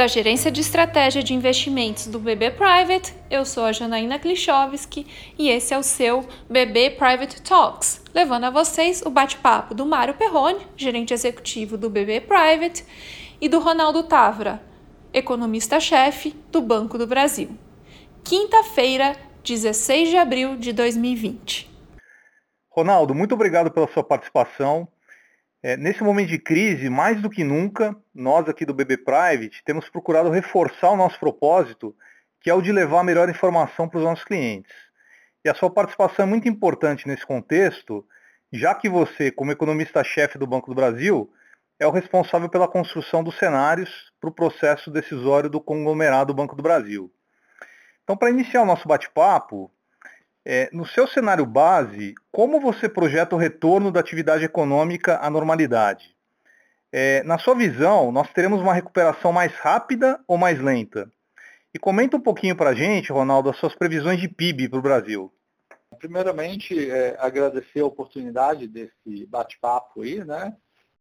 da Gerência de Estratégia de Investimentos do BB Private. Eu sou a Janaína Klichowski e esse é o seu BB Private Talks, levando a vocês o bate-papo do Mário Perrone, gerente executivo do BB Private, e do Ronaldo Távora, economista-chefe do Banco do Brasil. Quinta-feira, 16 de abril de 2020. Ronaldo, muito obrigado pela sua participação. É, nesse momento de crise, mais do que nunca, nós aqui do BB Private temos procurado reforçar o nosso propósito, que é o de levar a melhor informação para os nossos clientes. E a sua participação é muito importante nesse contexto, já que você, como economista-chefe do Banco do Brasil, é o responsável pela construção dos cenários para o processo decisório do conglomerado Banco do Brasil. Então, para iniciar o nosso bate-papo, é, no seu cenário base, como você projeta o retorno da atividade econômica à normalidade? É, na sua visão, nós teremos uma recuperação mais rápida ou mais lenta? E comenta um pouquinho para a gente, Ronaldo, as suas previsões de PIB para o Brasil. Primeiramente, é, agradecer a oportunidade desse bate-papo aí, né?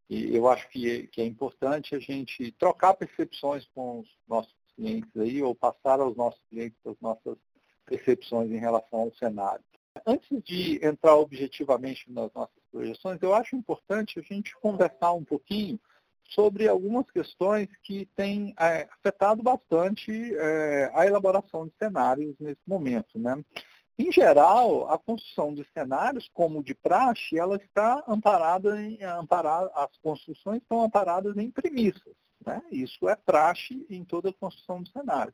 E eu acho que, que é importante a gente trocar percepções com os nossos clientes aí, ou passar aos nossos clientes as nossas percepções em relação ao cenário. Antes de entrar objetivamente nas nossas projeções, eu acho importante a gente conversar um pouquinho sobre algumas questões que têm é, afetado bastante é, a elaboração de cenários nesse momento. Né? Em geral, a construção de cenários, como de praxe, ela está amparada em amparada, as construções estão amparadas em premissas. Né? Isso é praxe em toda a construção de cenário.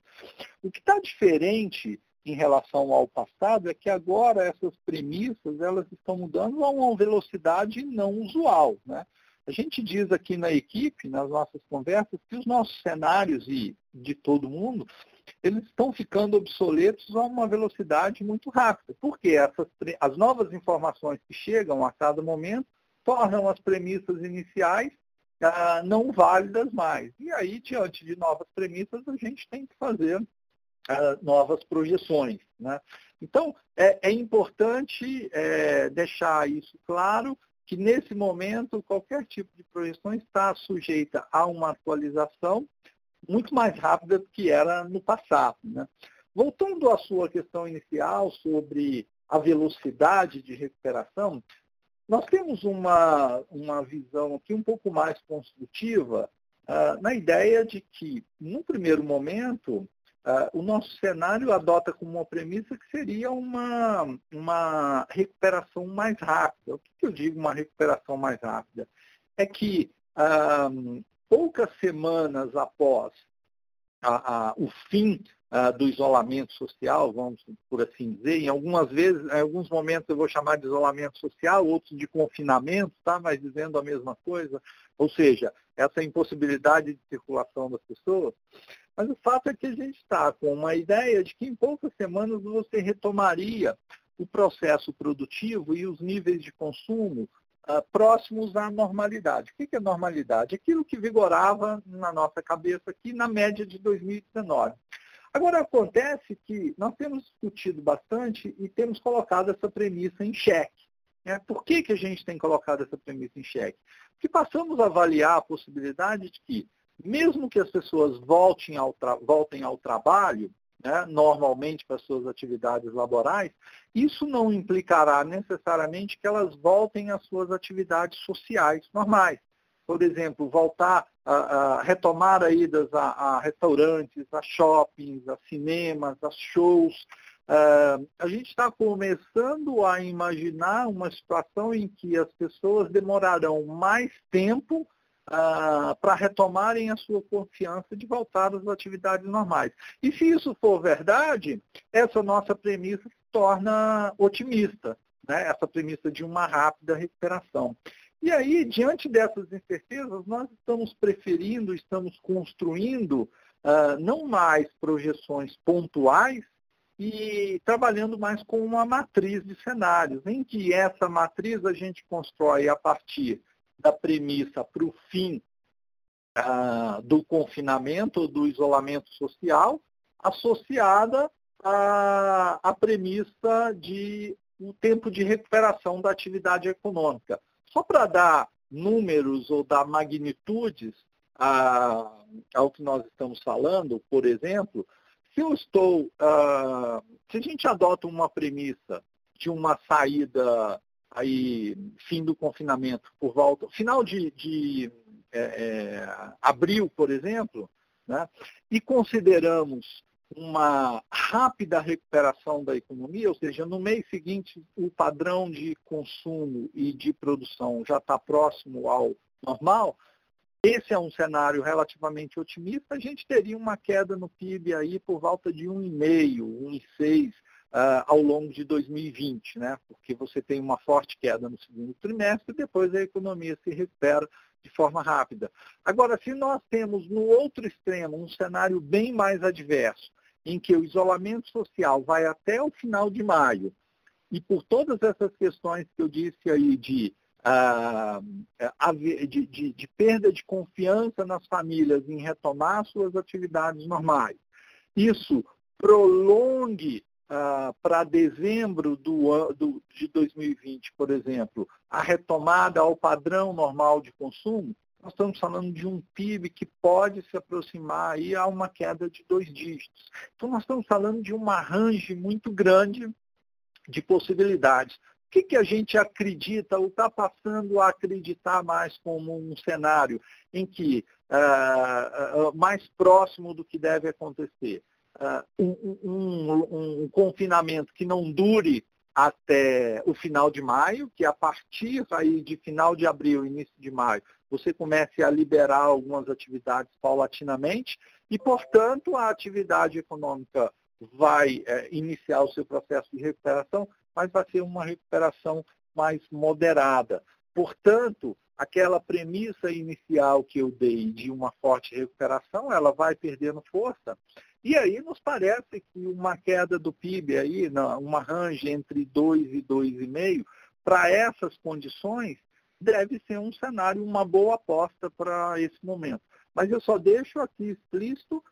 O que está diferente em relação ao passado é que agora essas premissas elas estão mudando a uma velocidade não usual. Né? A gente diz aqui na equipe, nas nossas conversas, que os nossos cenários e de todo mundo, eles estão ficando obsoletos a uma velocidade muito rápida. Porque essas, as novas informações que chegam a cada momento tornam as premissas iniciais ah, não válidas mais. E aí, diante de novas premissas, a gente tem que fazer novas projeções. Né? Então, é, é importante é, deixar isso claro, que nesse momento qualquer tipo de projeção está sujeita a uma atualização muito mais rápida do que era no passado. Né? Voltando à sua questão inicial sobre a velocidade de recuperação, nós temos uma, uma visão aqui um pouco mais construtiva uh, na ideia de que, no primeiro momento, Uh, o nosso cenário adota como uma premissa que seria uma, uma recuperação mais rápida. O que, que eu digo uma recuperação mais rápida? É que uh, poucas semanas após a, a, o fim uh, do isolamento social, vamos por assim dizer, em algumas vezes, em alguns momentos eu vou chamar de isolamento social, outros de confinamento, tá? mas dizendo a mesma coisa, ou seja, essa impossibilidade de circulação das pessoas, mas o fato é que a gente está com uma ideia de que em poucas semanas você retomaria o processo produtivo e os níveis de consumo uh, próximos à normalidade. O que é normalidade? Aquilo que vigorava na nossa cabeça aqui na média de 2019. Agora, acontece que nós temos discutido bastante e temos colocado essa premissa em xeque. Né? Por que, que a gente tem colocado essa premissa em xeque? Porque passamos a avaliar a possibilidade de que mesmo que as pessoas voltem ao, voltem ao trabalho, né, normalmente para suas atividades laborais, isso não implicará necessariamente que elas voltem às suas atividades sociais normais. Por exemplo, voltar a, a retomar a idas a, a, restaurantes, a shoppings, a cinemas, a shows. Uh, a gente está começando a imaginar uma situação em que as pessoas demorarão mais tempo ah, para retomarem a sua confiança de voltar às atividades normais. E se isso for verdade, essa nossa premissa se torna otimista, né? essa premissa de uma rápida recuperação. E aí, diante dessas incertezas, nós estamos preferindo, estamos construindo ah, não mais projeções pontuais, e trabalhando mais com uma matriz de cenários, em que essa matriz a gente constrói a partir da premissa para o fim ah, do confinamento do isolamento social, associada à, à premissa de o um tempo de recuperação da atividade econômica. Só para dar números ou dar magnitudes, a, ao que nós estamos falando, por exemplo, se eu estou, uh, se a gente adota uma premissa de uma saída aí, fim do confinamento por volta, final de, de é, é, abril, por exemplo, né, e consideramos uma rápida recuperação da economia, ou seja, no mês seguinte o padrão de consumo e de produção já está próximo ao normal, esse é um cenário relativamente otimista, a gente teria uma queda no PIB aí por volta de 1,5, 1,6 uh, ao longo de 2020, né? porque você tem uma forte queda no segundo trimestre e depois a economia se recupera de forma rápida. Agora, se nós temos no outro extremo um cenário bem mais adverso, em que o isolamento social vai até o final de maio, e por todas essas questões que eu disse aí de, uh, de, de, de perda de confiança nas famílias em retomar suas atividades normais, isso prolongue ah, para dezembro do, do, de 2020, por exemplo, a retomada ao padrão normal de consumo, nós estamos falando de um PIB que pode se aproximar aí a uma queda de dois dígitos. Então nós estamos falando de uma range muito grande de possibilidades. O que, que a gente acredita ou está passando a acreditar mais como um cenário em que uh, uh, mais próximo do que deve acontecer? Uh, um, um, um, confinamento que não dure até o final de maio, que a partir aí de final de abril, início de maio, você comece a liberar algumas atividades paulatinamente e, portanto, a atividade econômica vai é, iniciar o seu processo de recuperação, mas vai ser uma recuperação mais moderada. Portanto, aquela premissa inicial que eu dei de uma forte recuperação, ela vai perdendo força e aí nos parece que uma queda do PIB aí, uma range entre 2 e 2,5, para essas condições, deve ser um cenário, uma boa aposta para esse momento. Mas eu só deixo aqui explícito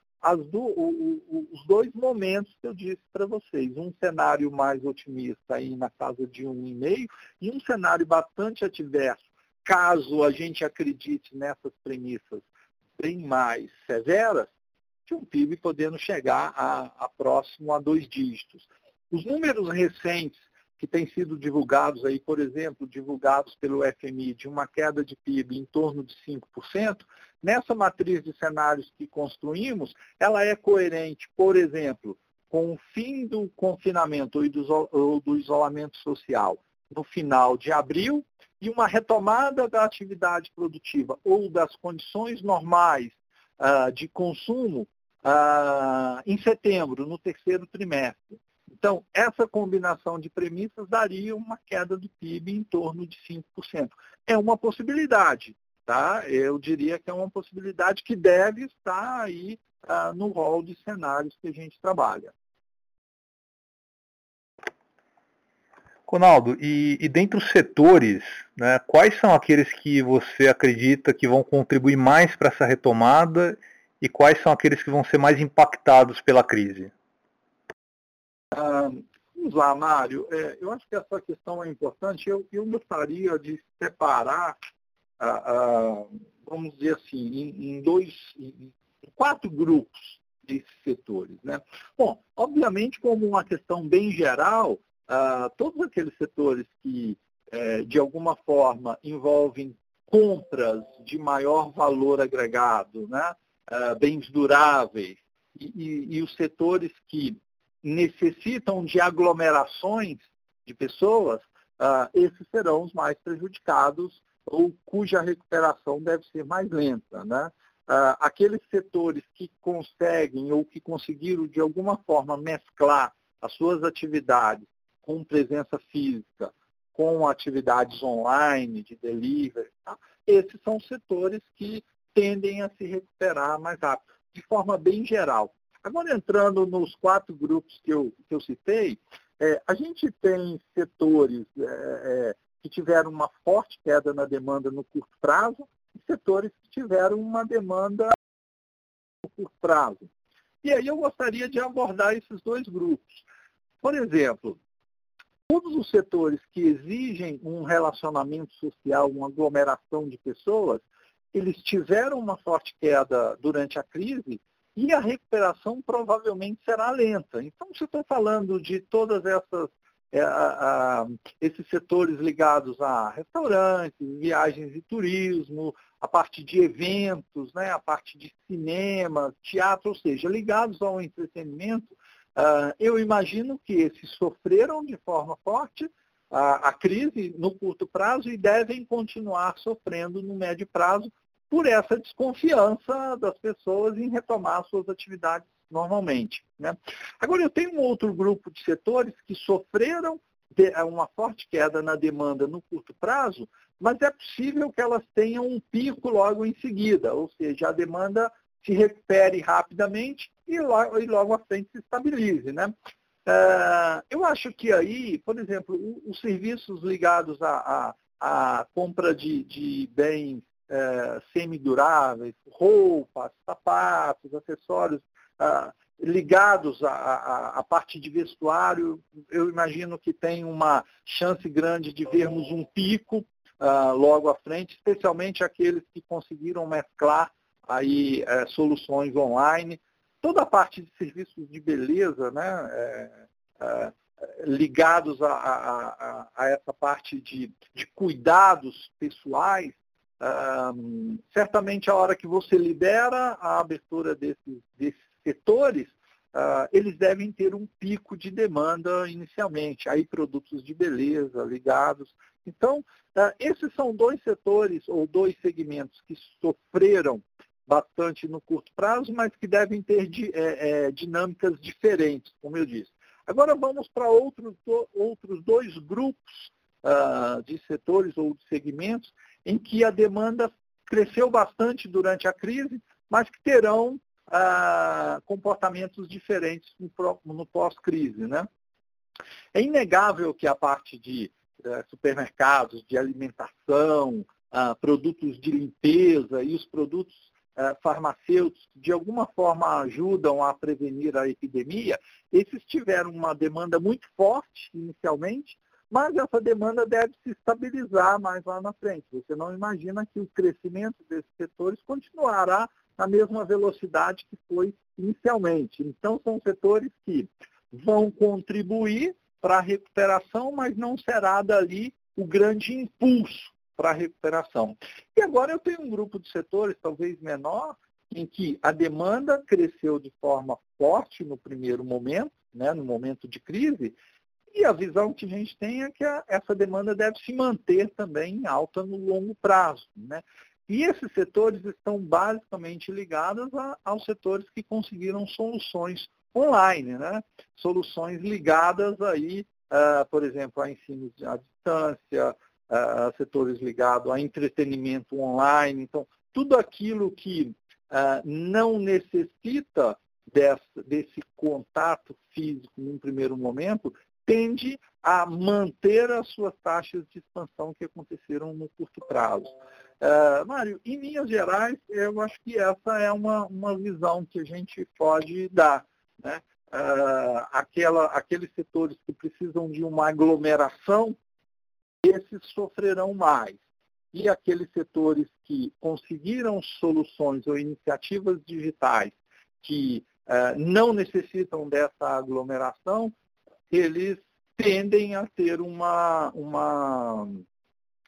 do, o, o, os dois momentos que eu disse para vocês. Um cenário mais otimista aí na casa de 1,5 e um cenário bastante adverso, caso a gente acredite nessas premissas bem mais severas, de um PIB podendo chegar a, a próximo a dois dígitos. Os números recentes que têm sido divulgados aí, por exemplo, divulgados pelo FMI, de uma queda de PIB em torno de 5%, nessa matriz de cenários que construímos, ela é coerente, por exemplo, com o fim do confinamento ou do isolamento social no final de abril e uma retomada da atividade produtiva ou das condições normais uh, de consumo uh, em setembro, no terceiro trimestre. Então, essa combinação de premissas daria uma queda do PIB em torno de 5%. É uma possibilidade, tá? Eu diria que é uma possibilidade que deve estar aí uh, no rol de cenários que a gente trabalha. Ronaldo, e, e dentre os setores, né, quais são aqueles que você acredita que vão contribuir mais para essa retomada e quais são aqueles que vão ser mais impactados pela crise? Ah, vamos lá, Mário. É, eu acho que essa questão é importante. Eu, eu gostaria de separar, ah, ah, vamos dizer assim, em, em dois, em quatro grupos desses setores. Né? Bom, obviamente, como uma questão bem geral, ah, todos aqueles setores que, eh, de alguma forma, envolvem compras de maior valor agregado, né? Ah, bens duráveis, e, e, e os setores que necessitam de aglomerações de pessoas, uh, esses serão os mais prejudicados ou cuja recuperação deve ser mais lenta. Né? Uh, aqueles setores que conseguem ou que conseguiram de alguma forma mesclar as suas atividades com presença física, com atividades online, de delivery, tá? esses são setores que tendem a se recuperar mais rápido, de forma bem geral. Agora, entrando nos quatro grupos que eu, que eu citei, é, a gente tem setores é, é, que tiveram uma forte queda na demanda no curto prazo e setores que tiveram uma demanda no curto prazo. E aí eu gostaria de abordar esses dois grupos. Por exemplo, todos os setores que exigem um relacionamento social, uma aglomeração de pessoas, eles tiveram uma forte queda durante a crise e a recuperação provavelmente será lenta. Então, se eu estou falando de essas é, esses setores ligados a restaurantes, viagens e turismo, a parte de eventos, né, a parte de cinema, teatro, ou seja, ligados ao entretenimento, uh, eu imagino que esses sofreram de forma forte a, a crise no curto prazo e devem continuar sofrendo no médio prazo por essa desconfiança das pessoas em retomar suas atividades normalmente. Né? Agora, eu tenho um outro grupo de setores que sofreram é, uma forte queda na demanda no curto prazo, mas é possível que elas tenham um pico logo em seguida, ou seja, a demanda se recupere rapidamente e logo, e logo à frente se estabilize. Né? Uh, eu acho que aí, por exemplo, os serviços ligados à, compra de, de bens uh, semiduráveis, roupas, sapatos, acessórios ah, ligados à, parte de vestuário, eu imagino que tem uma chance grande de vermos um pico ah, logo à frente, especialmente aqueles que conseguiram mesclar aí eh, soluções online. Toda a parte de serviços de beleza, né, é, é, ligados a, a, a, essa parte de, de cuidados pessoais, um, certamente a hora que você libera a abertura desses, desses setores, uh, eles devem ter um pico de demanda inicialmente, aí produtos de beleza ligados. Então, uh, esses são dois setores ou dois segmentos que sofreram bastante no curto prazo, mas que devem ter é, é, dinâmicas diferentes, como eu disse. Agora vamos para outros, outros dois grupos uh, de setores ou de segmentos em que a demanda cresceu bastante durante a crise, mas que terão ah, comportamentos diferentes no, no pós-crise. Né? É inegável que a parte de eh, supermercados, de alimentação, ah, produtos de limpeza e os produtos eh, farmacêuticos de alguma forma ajudam a prevenir a epidemia, esses tiveram uma demanda muito forte inicialmente, mas essa demanda deve se estabilizar mais lá na frente. Você não imagina que o crescimento desses setores continuará na mesma velocidade que foi inicialmente. Então, são setores que vão contribuir para a recuperação, mas não será dali o grande impulso para a recuperação. E agora eu tenho um grupo de setores, talvez menor, em que a demanda cresceu de forma forte no primeiro momento, né, no momento de crise, e a visão que a gente tem é que a, essa demanda deve se manter também em alta no longo prazo. Né? E esses setores estão basicamente ligados a, aos setores que conseguiram soluções online, né? soluções ligadas aí, uh, por exemplo, a ensino à distância, setores ligados a entretenimento online. Então, tudo aquilo que uh, não necessita desse, desse contato físico num primeiro momento tende a manter as suas taxas de expansão que aconteceram no curto prazo. Uh, Mário, em linhas gerais, eu acho que essa é uma, uma visão que a gente pode dar. Né? Uh, aquela, aqueles setores que precisam de uma aglomeração, esses sofrerão mais. E aqueles setores que conseguiram soluções ou iniciativas digitais que uh, não necessitam dessa aglomeração, eles tendem a ter uma, uma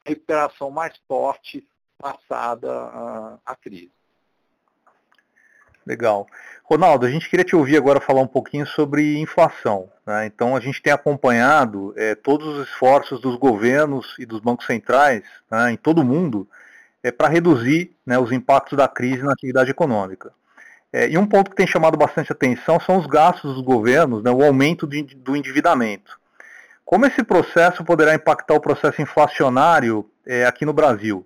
recuperação mais forte passada a, a crise. Legal. Ronaldo, a gente queria te ouvir agora falar um pouquinho sobre inflação. Né? Então, a gente tem acompanhado é, todos os esforços dos governos e dos bancos centrais né, em todo o mundo é, para reduzir né, os impactos da crise na atividade econômica. É, e um ponto que tem chamado bastante atenção são os gastos dos governos, né, o aumento de, do endividamento. Como esse processo poderá impactar o processo inflacionário aqui no Brasil?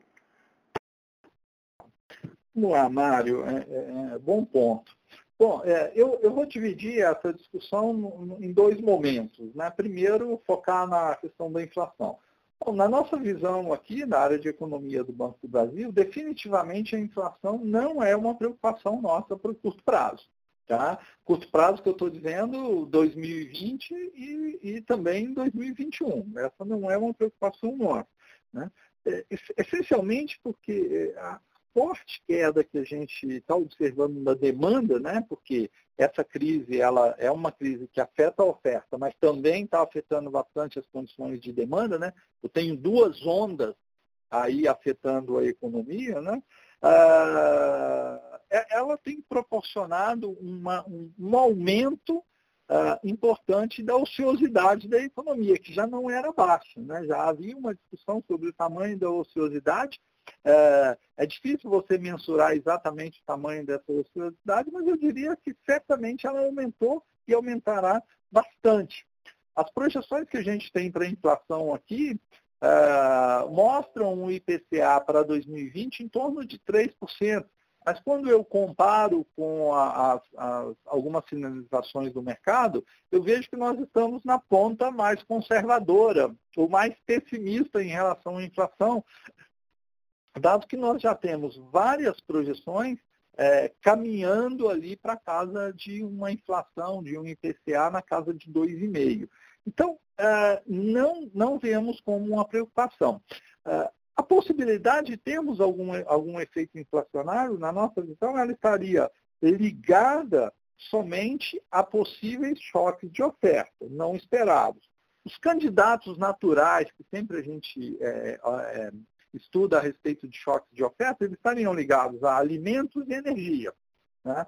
Vamos lá, Mário, é, é, é bom ponto. Bom, é, eu, eu, vou dividir essa discussão em dois momentos. Né? Primeiro, focar na questão da inflação. Bom, na nossa visão aqui, na área de economia do Banco do Brasil, definitivamente a inflação não é uma preocupação nossa para o curto prazo. Tá? Curto prazo que eu estou dizendo, 2020 e, e, também 2021. Essa não é uma preocupação nossa. Né? É, essencialmente porque é, forte queda que a gente está observando na demanda, né? porque essa crise ela é uma crise que afeta a oferta, mas também está afetando bastante as condições de demanda. Né? Eu tenho duas ondas aí afetando a economia. Né? Ah, é, ela tem proporcionado uma, um, um aumento Uh, importante da ociosidade da economia, que já não era baixa. Né? Já havia uma discussão sobre o tamanho da ociosidade. Uh, é difícil você mensurar exatamente o tamanho dessa ociosidade, mas eu diria que certamente ela aumentou e aumentará bastante. As projeções que a gente tem para a inflação aqui uh, mostram um IPCA para 2020 em torno de 3%. Mas quando eu comparo com a, a, a, algumas sinalizações do mercado, eu vejo que nós estamos na ponta mais conservadora, ou mais pessimista em relação à inflação, dado que nós já temos várias projeções é, caminhando ali para casa de uma inflação, de um IPCA na casa de 2,5. Então, é, não, não vemos como uma preocupação. É, a possibilidade de termos algum, algum efeito inflacionário, na nossa visão, ela estaria ligada somente a possíveis choques de oferta, não esperados. Os candidatos naturais, que sempre a gente é, é, estuda a respeito de choques de oferta, eles estariam ligados a alimentos e energia. Né?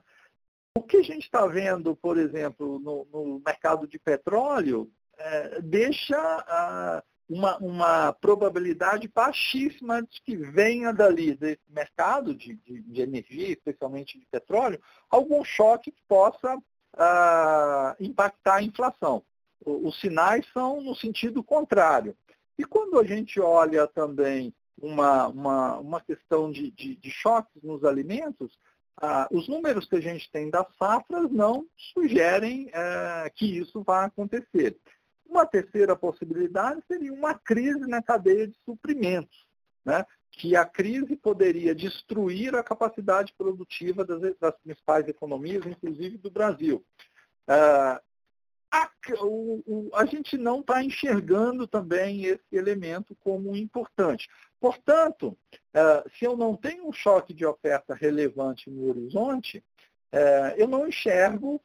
O que a gente está vendo, por exemplo, no, no mercado de petróleo, é, deixa ah, uma, uma probabilidade baixíssima de que venha dali, desse mercado de, de, de energia, especialmente de petróleo, algum choque que possa ah, impactar a inflação. Os sinais são no sentido contrário. E quando a gente olha também uma, uma, uma questão de, de, de choques nos alimentos, ah, os números que a gente tem das safras não sugerem eh, que isso vá acontecer. Uma terceira possibilidade seria uma crise na cadeia de suprimentos, né? que a crise poderia destruir a capacidade produtiva das, das principais economias, inclusive do Brasil. Uh, a, o, o, a, gente não está enxergando também esse elemento como importante. Portanto, uh, se eu não tenho um choque de oferta relevante no horizonte, uh, eu não enxergo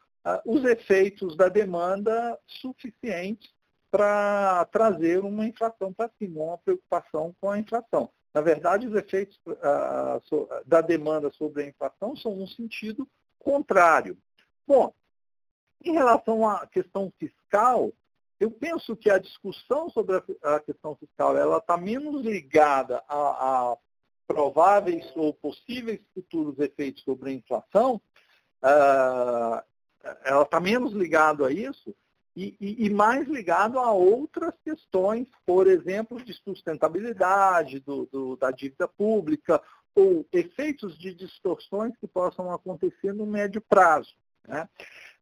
os efeitos da demanda suficientes para trazer uma inflação para cima, uma preocupação com a inflação. Na verdade, os efeitos da demanda sobre a inflação são no sentido contrário. Bom, em relação à questão fiscal, eu penso que a discussão sobre a, questão fiscal ela está menos ligada a, a, prováveis ou possíveis futuros efeitos sobre a inflação, uh, ela está menos ligada a isso, e, e, e, mais ligado a outras questões, por exemplo, de sustentabilidade do, do, da dívida pública ou efeitos de distorções que possam acontecer no médio prazo. Né?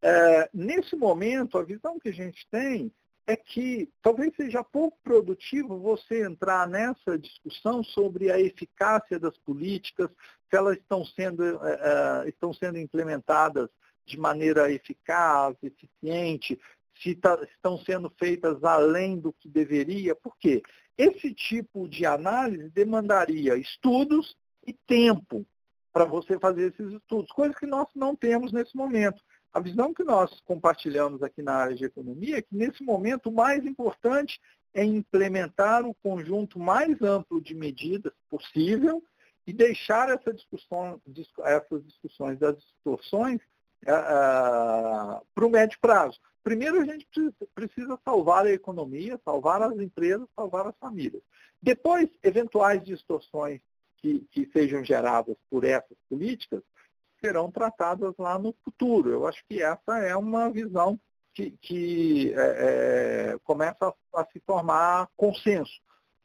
É, nesse momento, a visão que a gente tem é que talvez seja pouco produtivo você entrar nessa discussão sobre a eficácia das políticas, se elas estão sendo, é estão sendo implementadas de maneira eficaz, eficiente, se tá, estão sendo feitas além do que deveria. Por quê? Esse tipo de análise demandaria estudos e tempo para você fazer esses estudos, coisas que nós não temos nesse momento. A visão que nós compartilhamos aqui na área de economia é que, nesse momento, o mais importante é implementar o conjunto mais amplo de medidas possível e deixar essa discussão, essas discussões das distorções uh, para o médio prazo. Primeiro, a gente precisa salvar a economia, salvar as empresas, salvar as famílias. Depois, eventuais distorções que, que sejam geradas por essas políticas serão tratadas lá no futuro. Eu acho que essa é uma visão que, que é, é, começa a, a se formar consenso.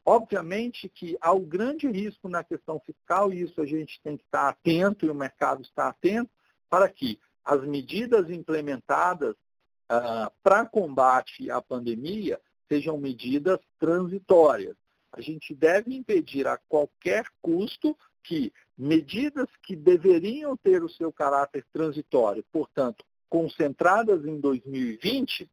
Obviamente que há o grande risco na questão fiscal, e isso a gente tem que estar atento, e o mercado está atento, para que as medidas implementadas uh, para combate à pandemia sejam medidas transitórias. A gente deve impedir a qualquer custo que medidas que deveriam ter o seu caráter transitório, portanto, concentradas em 2020, uh,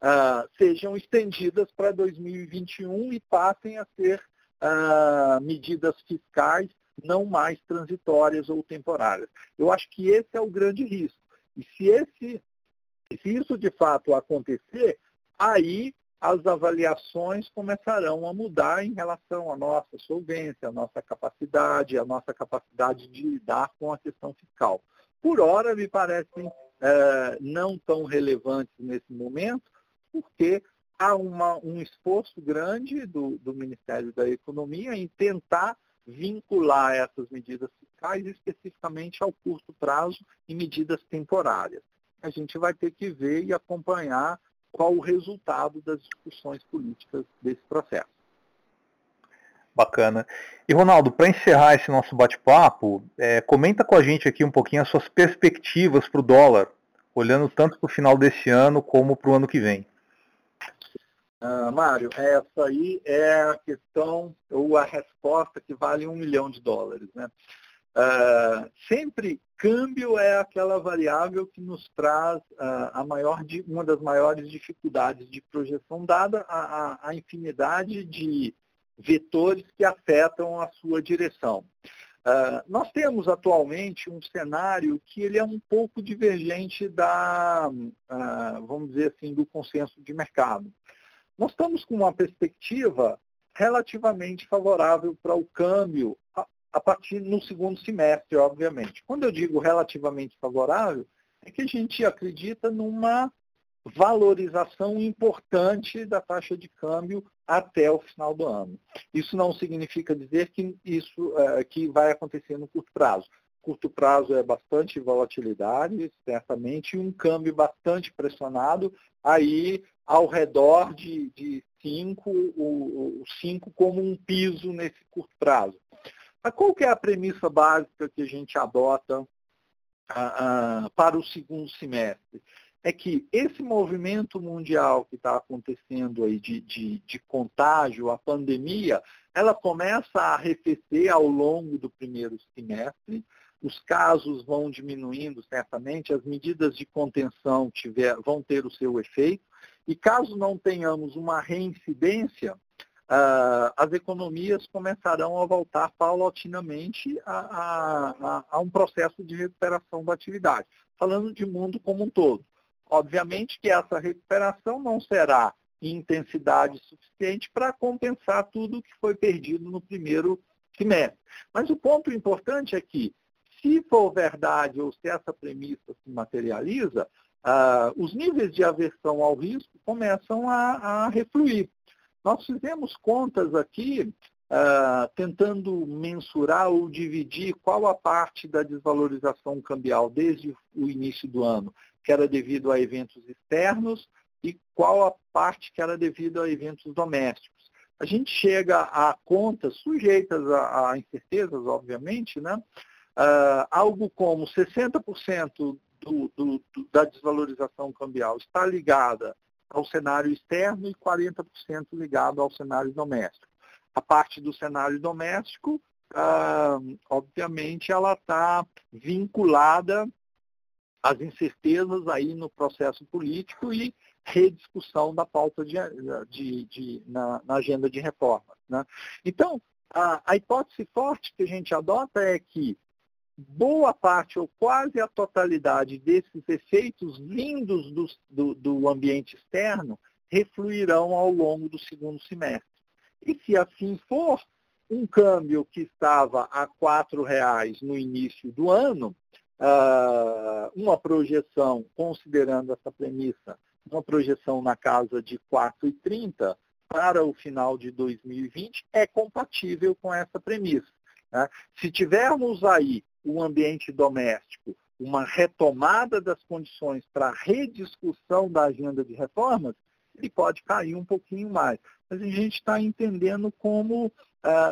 ah, sejam estendidas para 2021 e passem a ser uh, medidas fiscais não mais transitórias ou temporárias. Eu acho que esse é o grande risco. E se, esse, se isso de fato acontecer, aí as avaliações começarão a mudar em relação à nossa solvência, à nossa capacidade, à nossa capacidade de lidar com a questão fiscal. Por hora, me parecem é, não tão relevantes nesse momento, porque há uma, um esforço grande do, do Ministério da Economia em tentar vincular essas medidas fiscais especificamente ao curto prazo e medidas temporárias. A gente vai ter que ver e acompanhar qual o resultado das discussões políticas desse processo. Bacana. E Ronaldo, para encerrar esse nosso bate-papo, é, comenta com a gente aqui um pouquinho as suas perspectivas para o dólar, olhando tanto para o final desse ano como para o ano que vem. Uh, Mário, essa aí é a questão ou a resposta que vale um milhão de dólares. Né? Uh, sempre câmbio é aquela variável que nos traz uh, a maior, uma das maiores dificuldades de projeção, dada a, a, a infinidade de vetores que afetam a sua direção. Uh, nós temos atualmente um cenário que ele é um pouco divergente da, vamos dizer assim, do consenso de mercado. Nós estamos com uma perspectiva relativamente favorável para o câmbio a, partir no segundo semestre, obviamente. Quando eu digo relativamente favorável, é que a gente acredita numa valorização importante da taxa de câmbio até o final do ano. Isso não significa dizer que isso é, que vai acontecer no curto prazo. Curto prazo é bastante volatilidade, certamente, e um câmbio bastante pressionado, aí ao redor de 5, o 5 como um piso nesse curto prazo. Mas qual que é a premissa básica que a gente adota ah, ah, para o segundo semestre? É que esse movimento mundial que está acontecendo aí de, de, de contágio, a pandemia, ela começa a arrefecer ao longo do primeiro semestre, os casos vão diminuindo certamente, as medidas de contenção tiver, vão ter o seu efeito, e caso não tenhamos uma reincidência, uh, as economias começarão a voltar paulatinamente a, a, a, um processo de recuperação da atividade, falando de mundo como um todo. Obviamente que essa recuperação não será em intensidade suficiente para compensar tudo que foi perdido no primeiro semestre. Mas o ponto importante é que, se for verdade ou se essa premissa se materializa, ah, os níveis de aversão ao risco começam a, a refluir. Nós fizemos contas aqui, ah, tentando mensurar ou dividir qual a parte da desvalorização cambial desde o início do ano, que era devido a eventos externos, e qual a parte que era devido a eventos domésticos. A gente chega a contas sujeitas a, a incertezas, obviamente, né? Uh, algo como 60% do, do, do, da desvalorização cambial está ligada ao cenário externo e 40% ligado ao cenário doméstico. A parte do cenário doméstico, ah, obviamente, ela está vinculada às incertezas aí no processo político e rediscussão da pauta de, de, de na, na, agenda de reformas. Né? Então, a, a hipótese forte que a gente adota é que boa parte ou quase a totalidade desses efeitos vindos do, do, do ambiente externo refluirão ao longo do segundo semestre. E se assim for, um câmbio que estava a R$ reais no início do ano, uh, uma projeção, considerando essa premissa, uma projeção na casa de 4,30 para o final de 2020 é compatível com essa premissa. Né? Se tivermos aí o ambiente doméstico, uma retomada das condições para rediscussão da agenda de reformas, ele pode cair um pouquinho mais. Mas a gente está entendendo como uh,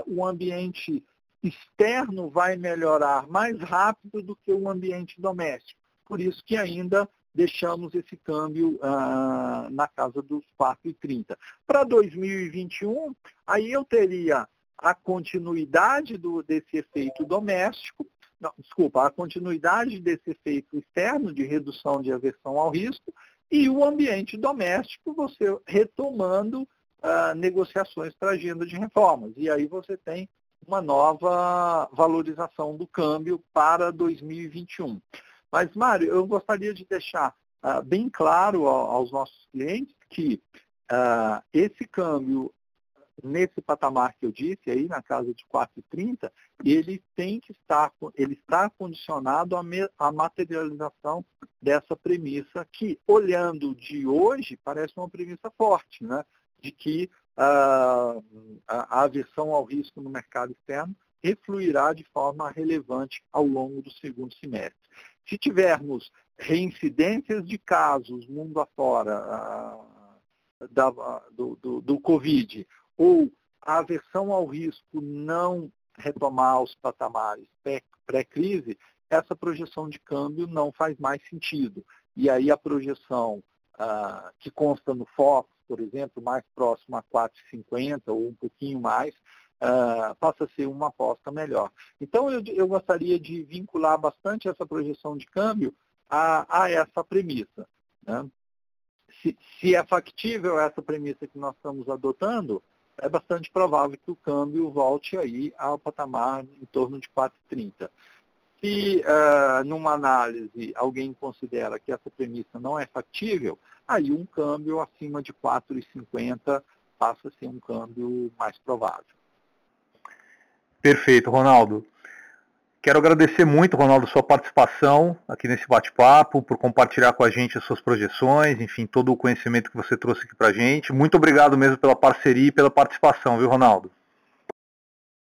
o ambiente externo vai melhorar mais rápido do que o ambiente doméstico. Por isso que ainda deixamos esse câmbio uh, na casa dos 4,30. Para 2021, aí eu teria a continuidade do, desse efeito doméstico, não, desculpa, a continuidade desse efeito externo de redução de aversão ao risco e o ambiente doméstico, você retomando uh, negociações para agenda de reformas. E aí você tem uma nova valorização do câmbio para 2021. Mas, Mário, eu gostaria de deixar uh, bem claro aos nossos clientes que uh, esse câmbio nesse patamar que eu disse, aí na casa de 4,30, ele tem que estar, ele está condicionado à, materialização dessa premissa que, olhando de hoje, parece uma premissa forte, né? de que uh, a, a aversão ao risco no mercado externo refluirá de forma relevante ao longo do segundo semestre. Se tivermos reincidências de casos mundo afora uh, da, do, do, do Covid, ou a aversão ao risco não retomar os patamares pré-crise, essa projeção de câmbio não faz mais sentido. E aí a projeção ah, que consta no FOX, por exemplo, mais próximo a 4,50 ou um pouquinho mais, ah, passa a ser uma aposta melhor. Então eu, eu gostaria de vincular bastante essa projeção de câmbio a, a essa premissa. Né? Se, se é factível essa premissa que nós estamos adotando, é bastante provável que o câmbio volte aí ao patamar em torno de 4,30. Se, uh, numa análise, alguém considera que essa premissa não é factível, aí um câmbio acima de 4,50 passa a ser um câmbio mais provável. Perfeito, Ronaldo. Quero agradecer muito, Ronaldo, sua participação aqui nesse bate-papo, por compartilhar com a gente as suas projeções, enfim, todo o conhecimento que você trouxe aqui para a gente. Muito obrigado mesmo pela parceria e pela participação, viu, Ronaldo?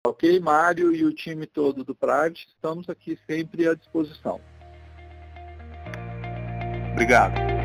Ok, Mário e o time todo do Private, estamos aqui sempre à disposição. Obrigado.